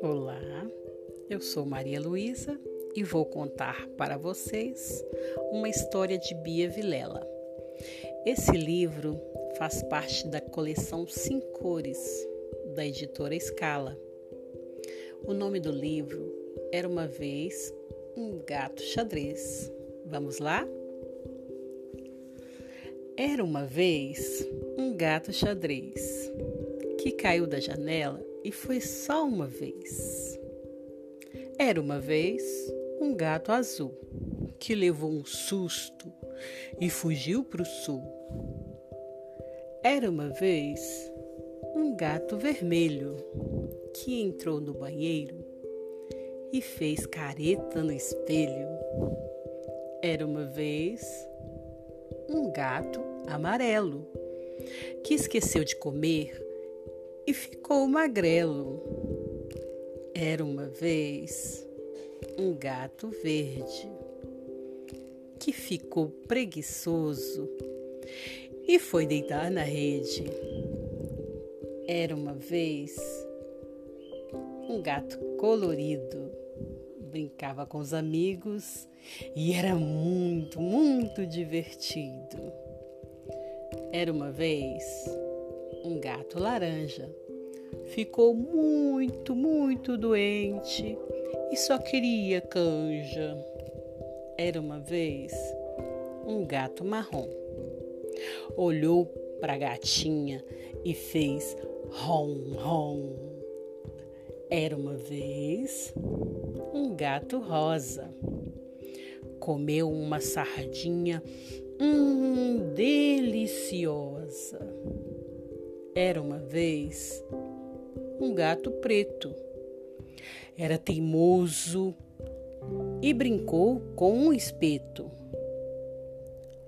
Olá, eu sou Maria Luísa e vou contar para vocês uma história de Bia Vilela. Esse livro faz parte da coleção Cinco Cores da editora Scala. O nome do livro era uma vez um gato xadrez. Vamos lá? Era uma vez um gato xadrez que caiu da janela e foi só uma vez. Era uma vez um gato azul que levou um susto e fugiu para o sul. Era uma vez um gato vermelho que entrou no banheiro e fez careta no espelho. Era uma vez um gato amarelo que esqueceu de comer e ficou magrelo. Era uma vez um gato verde que ficou preguiçoso e foi deitar na rede. Era uma vez um gato colorido, brincava com os amigos e era muito, muito divertido. Era uma vez um gato laranja. Ficou muito, muito doente e só queria canja. Era uma vez um gato marrom. Olhou para a gatinha e fez rom, rom. Era uma vez um gato rosa. Comeu uma sardinha hum, deliciosa. Era uma vez um gato preto. Era teimoso e brincou com um espeto.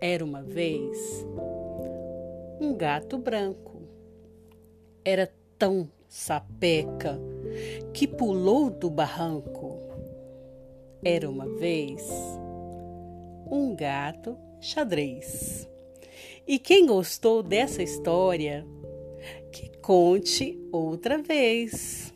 Era uma vez um gato branco. Era tão sapeca que pulou do barranco. Era uma vez um gato xadrez. E quem gostou dessa história, que conte outra vez.